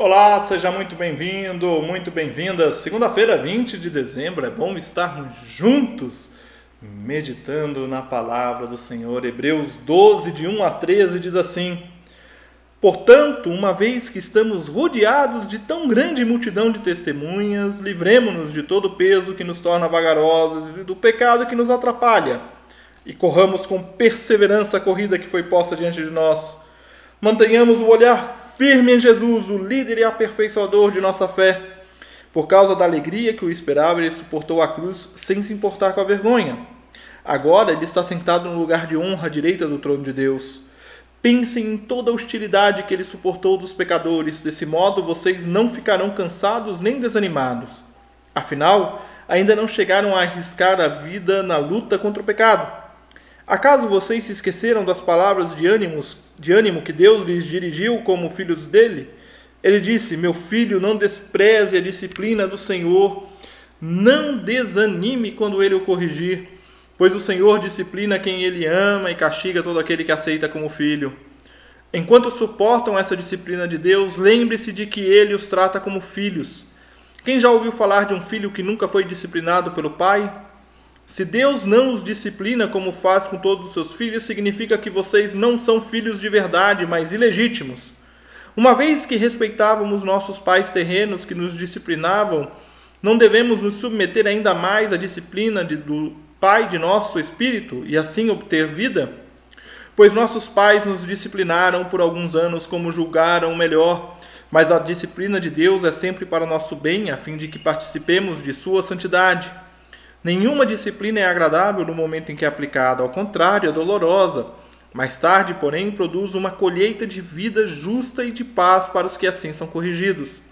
Olá, seja muito bem-vindo, muito bem-vinda. Segunda-feira, 20 de dezembro, é bom estarmos juntos meditando na palavra do Senhor. Hebreus 12, de 1 a 13, diz assim: Portanto, uma vez que estamos rodeados de tão grande multidão de testemunhas, livremo-nos de todo o peso que nos torna vagarosos e do pecado que nos atrapalha, e corramos com perseverança a corrida que foi posta diante de nós. Mantenhamos o olhar firme em Jesus, o líder e aperfeiçoador de nossa fé. Por causa da alegria que o esperava, ele suportou a cruz sem se importar com a vergonha. Agora ele está sentado no lugar de honra à direita do trono de Deus. Pensem em toda a hostilidade que ele suportou dos pecadores, desse modo vocês não ficarão cansados nem desanimados. Afinal, ainda não chegaram a arriscar a vida na luta contra o pecado. Acaso vocês se esqueceram das palavras de ânimos de ânimo que Deus lhes dirigiu como filhos dele, ele disse: Meu filho, não despreze a disciplina do Senhor, não desanime quando ele o corrigir, pois o Senhor disciplina quem ele ama e castiga todo aquele que aceita como filho. Enquanto suportam essa disciplina de Deus, lembre-se de que ele os trata como filhos. Quem já ouviu falar de um filho que nunca foi disciplinado pelo pai? Se Deus não os disciplina como faz com todos os seus filhos, significa que vocês não são filhos de verdade, mas ilegítimos. Uma vez que respeitávamos nossos pais terrenos que nos disciplinavam, não devemos nos submeter ainda mais à disciplina de, do Pai de nosso espírito e assim obter vida? Pois nossos pais nos disciplinaram por alguns anos como julgaram melhor, mas a disciplina de Deus é sempre para nosso bem, a fim de que participemos de sua santidade. Nenhuma disciplina é agradável no momento em que é aplicada, ao contrário, é dolorosa. Mais tarde, porém, produz uma colheita de vida justa e de paz para os que assim são corrigidos.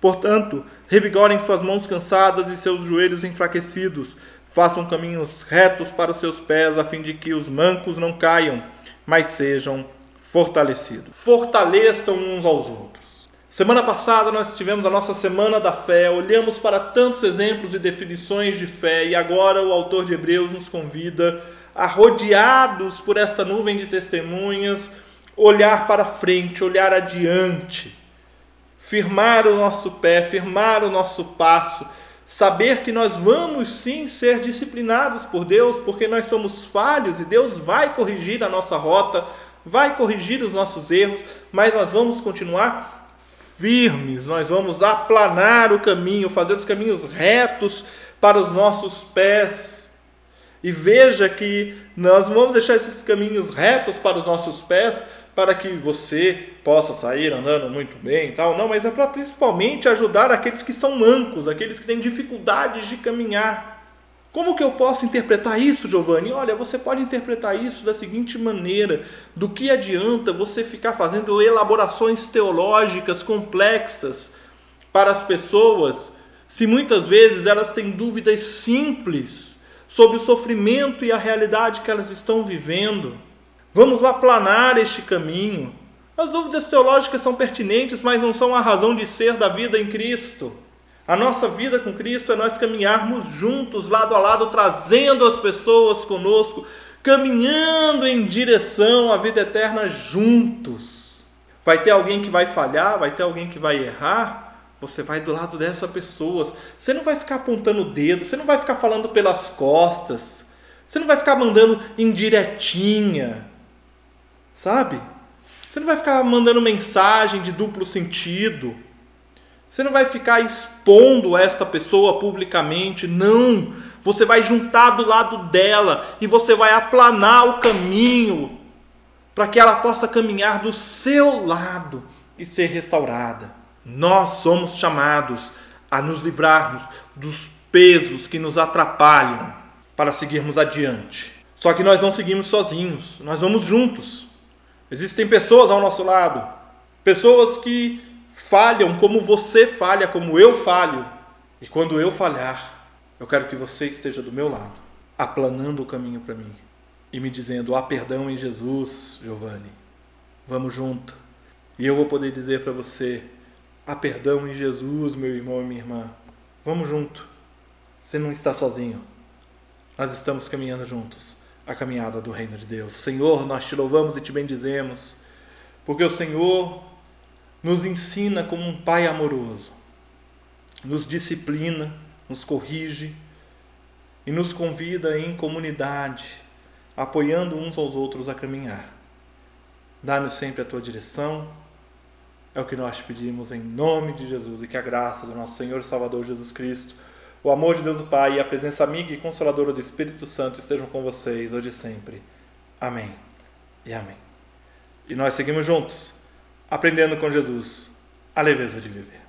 Portanto, revigorem suas mãos cansadas e seus joelhos enfraquecidos. Façam caminhos retos para os seus pés, a fim de que os mancos não caiam, mas sejam fortalecidos. Fortaleçam uns aos outros. Semana passada nós tivemos a nossa Semana da Fé, olhamos para tantos exemplos e definições de fé e agora o autor de Hebreus nos convida a, rodeados por esta nuvem de testemunhas, olhar para frente, olhar adiante, firmar o nosso pé, firmar o nosso passo, saber que nós vamos sim ser disciplinados por Deus, porque nós somos falhos e Deus vai corrigir a nossa rota, vai corrigir os nossos erros, mas nós vamos continuar firmes, nós vamos aplanar o caminho, fazer os caminhos retos para os nossos pés. E veja que nós vamos deixar esses caminhos retos para os nossos pés para que você possa sair andando muito bem e tal. Não, mas é para principalmente ajudar aqueles que são mancos, aqueles que têm dificuldades de caminhar. Como que eu posso interpretar isso, Giovanni? Olha, você pode interpretar isso da seguinte maneira: do que adianta você ficar fazendo elaborações teológicas complexas para as pessoas, se muitas vezes elas têm dúvidas simples sobre o sofrimento e a realidade que elas estão vivendo? Vamos aplanar este caminho. As dúvidas teológicas são pertinentes, mas não são a razão de ser da vida em Cristo. A nossa vida com Cristo é nós caminharmos juntos, lado a lado, trazendo as pessoas conosco, caminhando em direção à vida eterna juntos. Vai ter alguém que vai falhar, vai ter alguém que vai errar, você vai do lado dessa pessoa. Você não vai ficar apontando o dedo, você não vai ficar falando pelas costas, você não vai ficar mandando indiretinha, sabe? Você não vai ficar mandando mensagem de duplo sentido. Você não vai ficar expondo esta pessoa publicamente, não. Você vai juntar do lado dela e você vai aplanar o caminho para que ela possa caminhar do seu lado e ser restaurada. Nós somos chamados a nos livrarmos dos pesos que nos atrapalham para seguirmos adiante. Só que nós não seguimos sozinhos, nós vamos juntos. Existem pessoas ao nosso lado, pessoas que falham como você falha, como eu falho. E quando eu falhar, eu quero que você esteja do meu lado, aplanando o caminho para mim e me dizendo: há perdão em Jesus, Giovanni. Vamos junto. E eu vou poder dizer para você: há perdão em Jesus, meu irmão e minha irmã. Vamos junto. Você não está sozinho. Nós estamos caminhando juntos a caminhada do reino de Deus. Senhor, nós te louvamos e te bendizemos, porque o Senhor nos ensina como um pai amoroso, nos disciplina, nos corrige e nos convida em comunidade, apoiando uns aos outros a caminhar. Dá-nos sempre a tua direção, é o que nós pedimos em nome de Jesus e que a graça do nosso Senhor e Salvador Jesus Cristo, o amor de Deus o Pai e a presença amiga e consoladora do Espírito Santo estejam com vocês hoje e sempre. Amém e amém. E nós seguimos juntos, aprendendo com Jesus a leveza de viver.